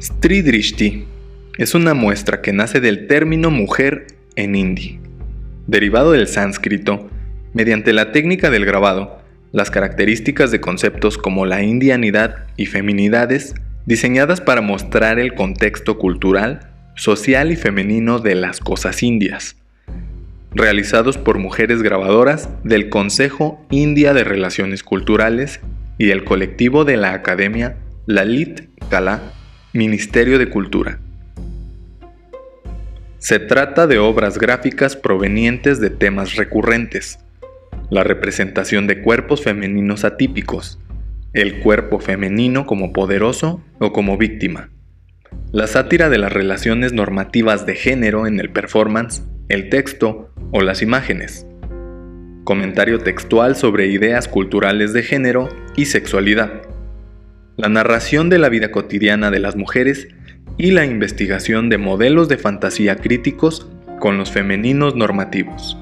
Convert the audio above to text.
Stri Drishti es una muestra que nace del término mujer en hindi, derivado del sánscrito, mediante la técnica del grabado, las características de conceptos como la indianidad y feminidades diseñadas para mostrar el contexto cultural, social y femenino de las cosas indias, realizados por mujeres grabadoras del Consejo India de Relaciones Culturales y el colectivo de la Academia Lalit Kala, Ministerio de Cultura. Se trata de obras gráficas provenientes de temas recurrentes, la representación de cuerpos femeninos atípicos, el cuerpo femenino como poderoso o como víctima, la sátira de las relaciones normativas de género en el performance, el texto o las imágenes, comentario textual sobre ideas culturales de género y sexualidad, la narración de la vida cotidiana de las mujeres y la investigación de modelos de fantasía críticos con los femeninos normativos.